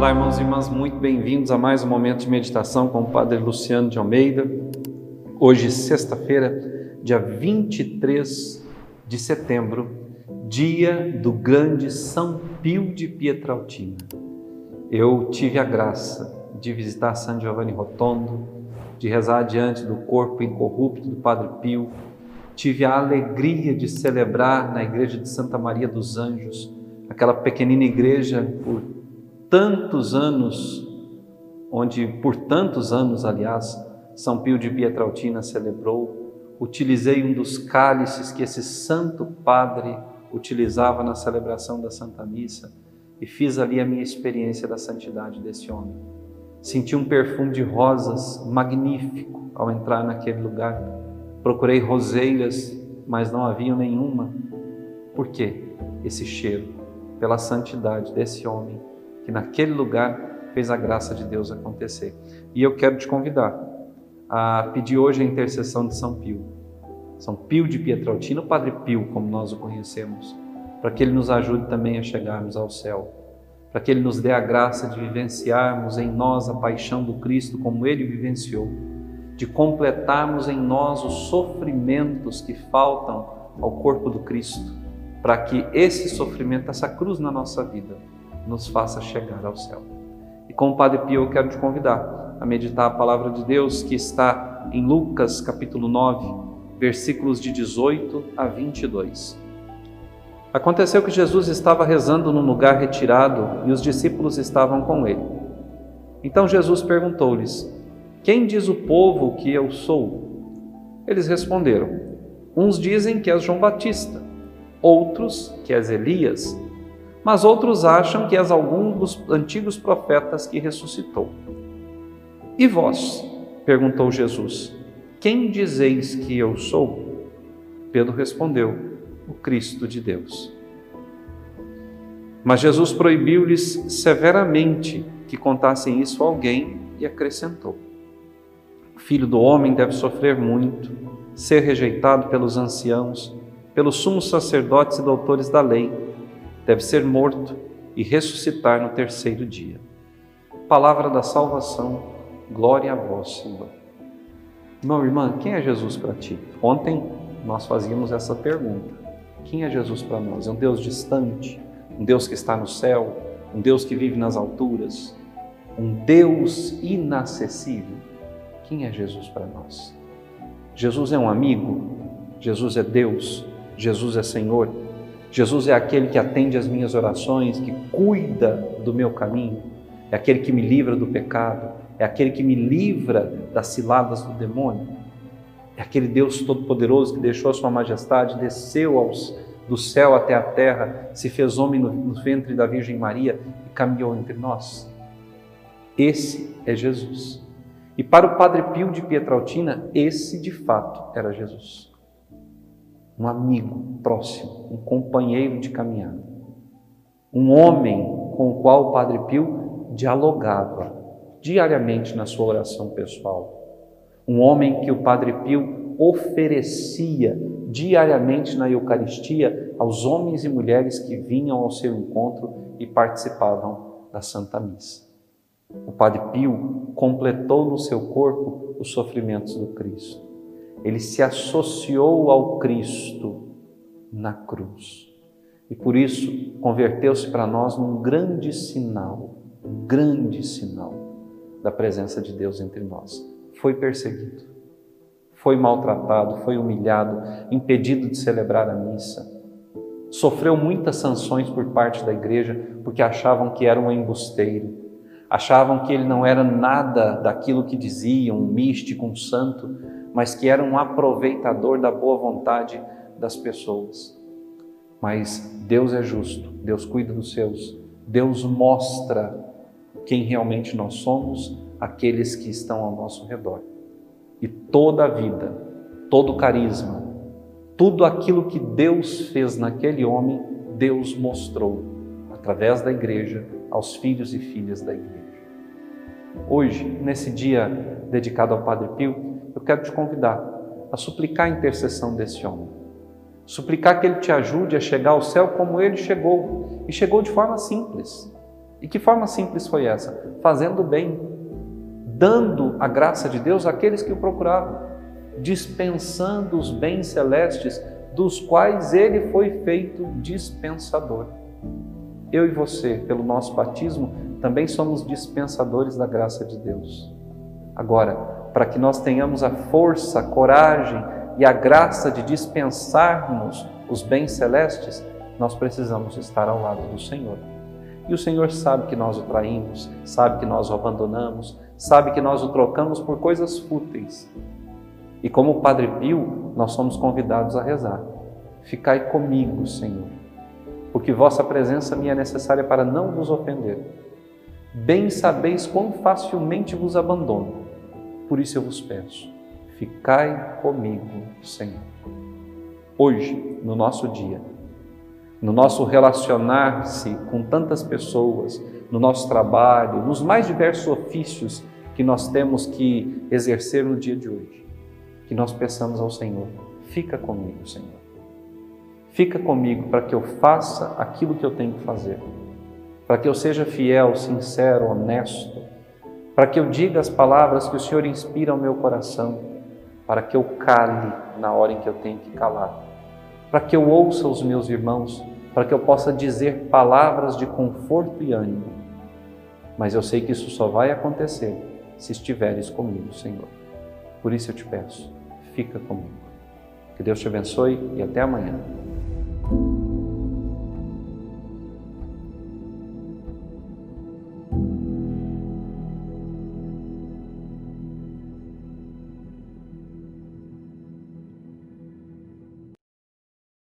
Olá, irmãos e irmãs, muito bem-vindos a mais um momento de meditação com o Padre Luciano de Almeida. Hoje, sexta-feira, dia 23 de setembro, dia do grande São Pio de Pietrautina. Eu tive a graça de visitar San Giovanni Rotondo, de rezar diante do corpo incorrupto do Padre Pio. Tive a alegria de celebrar na igreja de Santa Maria dos Anjos, aquela pequenina igreja por tantos anos, onde por tantos anos, aliás, São Pio de Pietrautina celebrou. Utilizei um dos cálices que esse santo padre utilizava na celebração da Santa Missa e fiz ali a minha experiência da santidade desse homem. Senti um perfume de rosas magnífico ao entrar naquele lugar. Procurei roseiras, mas não havia nenhuma. Por quê? Esse cheiro, pela santidade desse homem que naquele lugar fez a graça de Deus acontecer. E eu quero te convidar a pedir hoje a intercessão de São Pio. São Pio de Pietrautina, o Padre Pio, como nós o conhecemos, para que ele nos ajude também a chegarmos ao céu, para que ele nos dê a graça de vivenciarmos em nós a paixão do Cristo como ele vivenciou, de completarmos em nós os sofrimentos que faltam ao corpo do Cristo, para que esse sofrimento, essa cruz na nossa vida, nos faça chegar ao céu. E com o Padre Pio eu quero te convidar a meditar a palavra de Deus que está em Lucas capítulo 9, versículos de 18 a 22. Aconteceu que Jesus estava rezando num lugar retirado e os discípulos estavam com ele. Então Jesus perguntou-lhes: Quem diz o povo que eu sou? Eles responderam: Uns dizem que és João Batista, outros que és Elias mas outros acham que és algum dos antigos profetas que ressuscitou. E vós? perguntou Jesus: Quem dizeis que eu sou? Pedro respondeu: O Cristo de Deus. Mas Jesus proibiu-lhes severamente que contassem isso a alguém e acrescentou: O filho do homem deve sofrer muito, ser rejeitado pelos anciãos, pelos sumos sacerdotes e doutores da lei deve ser morto e ressuscitar no terceiro dia. Palavra da salvação, glória a vós, Senhor. Irmão, irmã, quem é Jesus para ti? Ontem nós fazíamos essa pergunta: quem é Jesus para nós? É um Deus distante, um Deus que está no céu, um Deus que vive nas alturas, um Deus inacessível? Quem é Jesus para nós? Jesus é um amigo? Jesus é Deus? Jesus é Senhor? Jesus é aquele que atende às minhas orações, que cuida do meu caminho, é aquele que me livra do pecado, é aquele que me livra das ciladas do demônio. É aquele Deus Todo-Poderoso que deixou a Sua Majestade, desceu aos, do céu até a terra, se fez homem no, no ventre da Virgem Maria e caminhou entre nós. Esse é Jesus. E para o Padre Pio de Pietrautina, esse de fato era Jesus um amigo próximo, um companheiro de caminhada, um homem com o qual o Padre Pio dialogava diariamente na sua oração pessoal, um homem que o Padre Pio oferecia diariamente na Eucaristia aos homens e mulheres que vinham ao seu encontro e participavam da Santa Missa. O Padre Pio completou no seu corpo os sofrimentos do Cristo ele se associou ao Cristo na cruz. E por isso converteu-se para nós num grande sinal, um grande sinal da presença de Deus entre nós. Foi perseguido, foi maltratado, foi humilhado, impedido de celebrar a missa. Sofreu muitas sanções por parte da igreja porque achavam que era um embusteiro, achavam que ele não era nada daquilo que diziam, um místico, um santo, mas que era um aproveitador da boa vontade das pessoas. Mas Deus é justo, Deus cuida dos seus, Deus mostra quem realmente nós somos, aqueles que estão ao nosso redor. E toda a vida, todo o carisma, tudo aquilo que Deus fez naquele homem, Deus mostrou através da igreja aos filhos e filhas da igreja. Hoje, nesse dia dedicado ao Padre Pio, eu quero te convidar a suplicar a intercessão desse homem. Suplicar que ele te ajude a chegar ao céu como ele chegou. E chegou de forma simples. E que forma simples foi essa? Fazendo bem, dando a graça de Deus àqueles que o procuravam, dispensando os bens celestes dos quais ele foi feito dispensador. Eu e você, pelo nosso batismo, também somos dispensadores da graça de Deus. Agora, para que nós tenhamos a força, a coragem e a graça de dispensarmos os bens celestes, nós precisamos estar ao lado do Senhor. E o Senhor sabe que nós o traímos, sabe que nós o abandonamos, sabe que nós o trocamos por coisas fúteis. E como o Padre Pio, nós somos convidados a rezar. Ficai comigo, Senhor, porque vossa presença me é necessária para não vos ofender. Bem sabeis quão facilmente vos abandono. Por isso eu vos peço, ficai comigo, Senhor. Hoje, no nosso dia, no nosso relacionar-se com tantas pessoas, no nosso trabalho, nos mais diversos ofícios que nós temos que exercer no dia de hoje. Que nós peçamos ao Senhor: fica comigo, Senhor. Fica comigo para que eu faça aquilo que eu tenho que fazer, para que eu seja fiel, sincero, honesto, para que eu diga as palavras que o Senhor inspira ao meu coração, para que eu cale na hora em que eu tenho que calar para que eu ouça os meus irmãos, para que eu possa dizer palavras de conforto e ânimo. Mas eu sei que isso só vai acontecer se estiveres comigo, Senhor. Por isso eu te peço, fica comigo. Que Deus te abençoe e até amanhã.